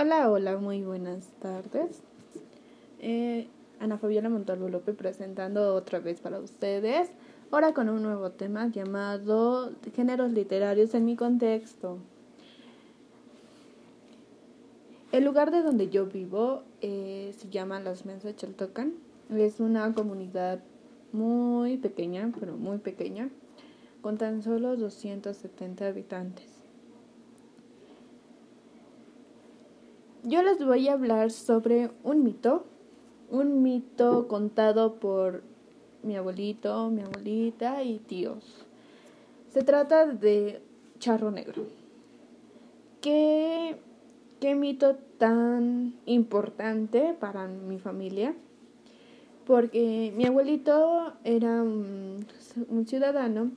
Hola, hola, muy buenas tardes. Eh, Ana Fabiola Montalvo López presentando otra vez para ustedes, ahora con un nuevo tema llamado Géneros literarios en mi contexto. El lugar de donde yo vivo eh, se llama Las Mensas Chaltocan. Es una comunidad muy pequeña, pero muy pequeña, con tan solo 270 habitantes. Yo les voy a hablar sobre un mito, un mito contado por mi abuelito, mi abuelita y tíos. Se trata de Charro Negro. ¿Qué, qué mito tan importante para mi familia? Porque mi abuelito era un, un ciudadano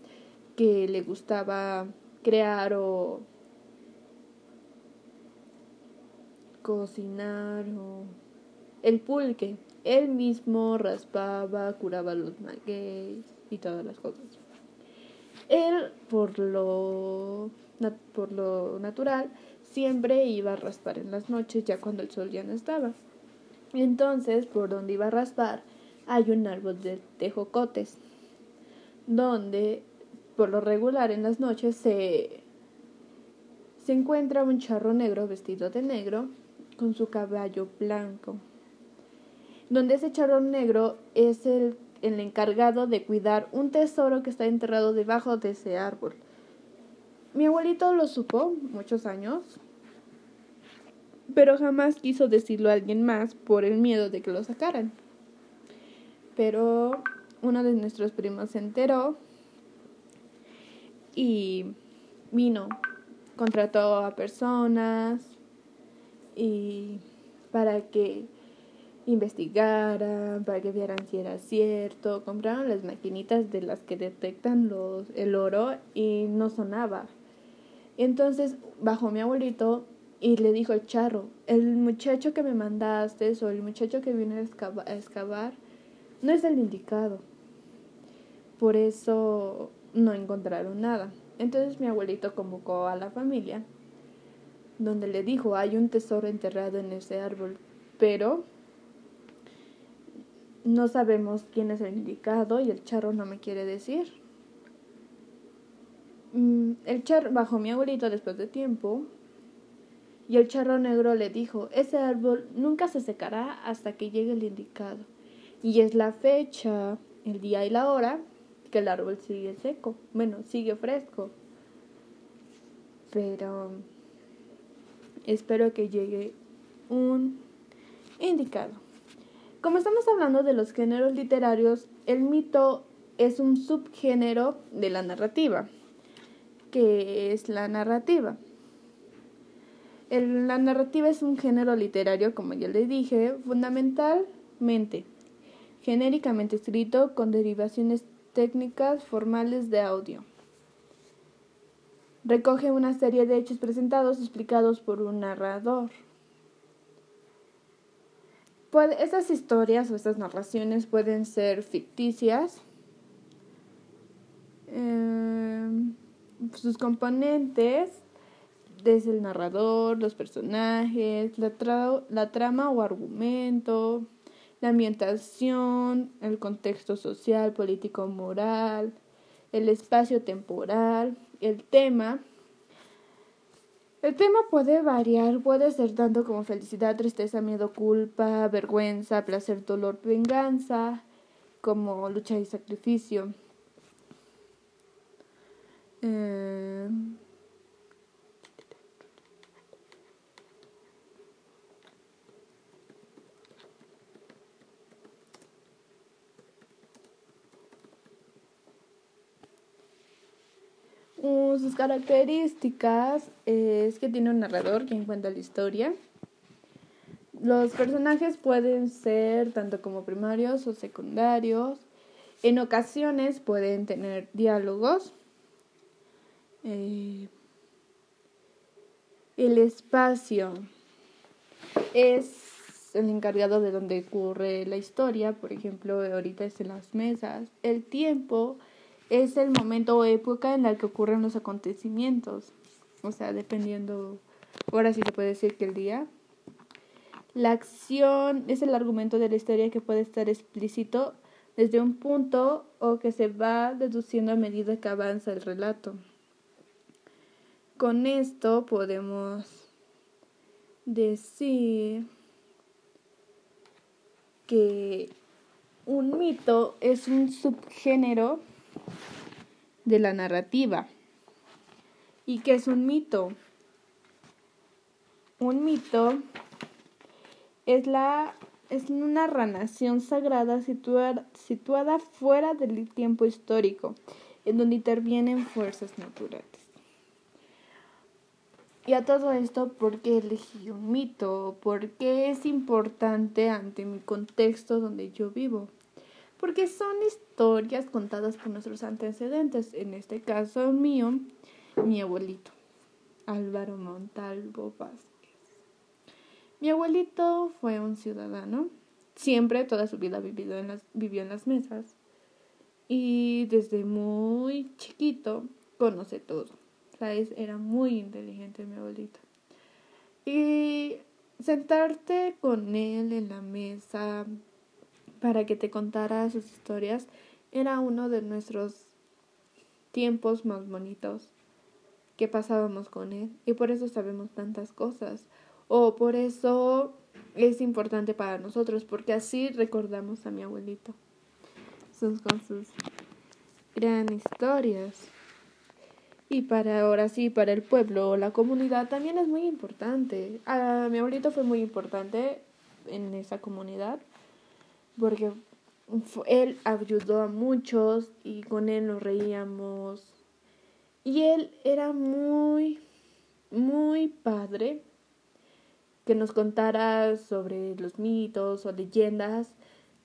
que le gustaba crear o cocinar o el pulque. Él mismo raspaba, curaba los magueyes y todas las cosas. Él, por lo, por lo natural, siempre iba a raspar en las noches, ya cuando el sol ya no estaba. Entonces, por donde iba a raspar, hay un árbol de tejocotes, donde por lo regular en las noches se, se encuentra un charro negro vestido de negro con su caballo blanco, donde ese charrón negro es el, el encargado de cuidar un tesoro que está enterrado debajo de ese árbol. Mi abuelito lo supo muchos años, pero jamás quiso decirlo a alguien más por el miedo de que lo sacaran. Pero uno de nuestros primos se enteró y vino, contrató a personas, y para que investigaran, para que vieran si era cierto. Compraron las maquinitas de las que detectan los, el oro y no sonaba. Entonces bajó mi abuelito y le dijo al charro, el muchacho que me mandaste o el muchacho que vino a, a excavar no es el indicado. Por eso no encontraron nada. Entonces mi abuelito convocó a la familia donde le dijo, hay un tesoro enterrado en ese árbol, pero no sabemos quién es el indicado y el charro no me quiere decir. Mm, el charro bajó mi abuelito después de tiempo y el charro negro le dijo, ese árbol nunca se secará hasta que llegue el indicado. Y es la fecha, el día y la hora que el árbol sigue seco, bueno, sigue fresco. Pero espero que llegue un indicado. Como estamos hablando de los géneros literarios, el mito es un subgénero de la narrativa. ¿Qué es la narrativa? la narrativa es un género literario, como ya le dije, fundamentalmente, genéricamente escrito con derivaciones técnicas formales de audio. Recoge una serie de hechos presentados explicados por un narrador. estas historias o estas narraciones pueden ser ficticias. Em, sus componentes, desde el narrador, los personajes, la, la trama o argumento, la ambientación, el contexto social, político, moral, el espacio temporal, el tema. El tema puede variar, puede ser tanto como felicidad, tristeza, miedo, culpa, vergüenza, placer, dolor, venganza, como lucha y sacrificio. Eh, sus características es que tiene un narrador que cuenta la historia. Los personajes pueden ser tanto como primarios o secundarios. En ocasiones pueden tener diálogos. Eh, el espacio es el encargado de donde ocurre la historia. Por ejemplo, ahorita es en las mesas. El tiempo es el momento o época en la que ocurren los acontecimientos. O sea, dependiendo, ahora sí se puede decir que el día La acción es el argumento de la historia que puede estar explícito desde un punto o que se va deduciendo a medida que avanza el relato. Con esto podemos decir que un mito es un subgénero de la narrativa. ¿Y qué es un mito? Un mito es la es una narración sagrada situada, situada fuera del tiempo histórico, en donde intervienen fuerzas naturales. Y a todo esto, ¿por qué elegí un mito? ¿Por qué es importante ante mi contexto donde yo vivo? Porque son historias contadas por nuestros antecedentes, en este caso mío, mi abuelito, Álvaro Montalvo Vázquez. Mi abuelito fue un ciudadano, siempre toda su vida vivido en las, vivió en las mesas y desde muy chiquito conoce todo. ¿Sabes? Era muy inteligente mi abuelito. Y sentarte con él en la mesa para que te contara sus historias era uno de nuestros tiempos más bonitos que pasábamos con él y por eso sabemos tantas cosas o por eso es importante para nosotros, porque así recordamos a mi abuelito con sus gran historias. Y para ahora sí, para el pueblo o la comunidad también es muy importante. A mi abuelito fue muy importante en esa comunidad porque él ayudó a muchos y con él nos reíamos. Y él era muy, muy padre que nos contara sobre los mitos o leyendas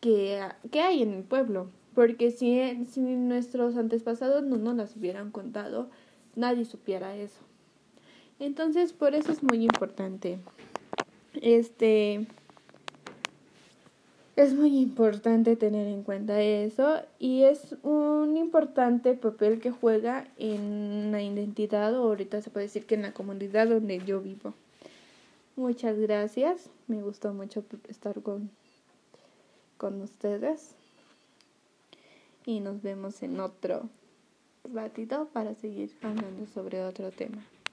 que, que hay en el pueblo. Porque si, si nuestros antepasados no nos las hubieran contado, nadie supiera eso. Entonces, por eso es muy importante. Este. Es muy importante tener en cuenta eso y es un importante papel que juega en la identidad o ahorita se puede decir que en la comunidad donde yo vivo. Muchas gracias. Me gustó mucho estar con, con ustedes. Y nos vemos en otro ratito para seguir hablando sobre otro tema.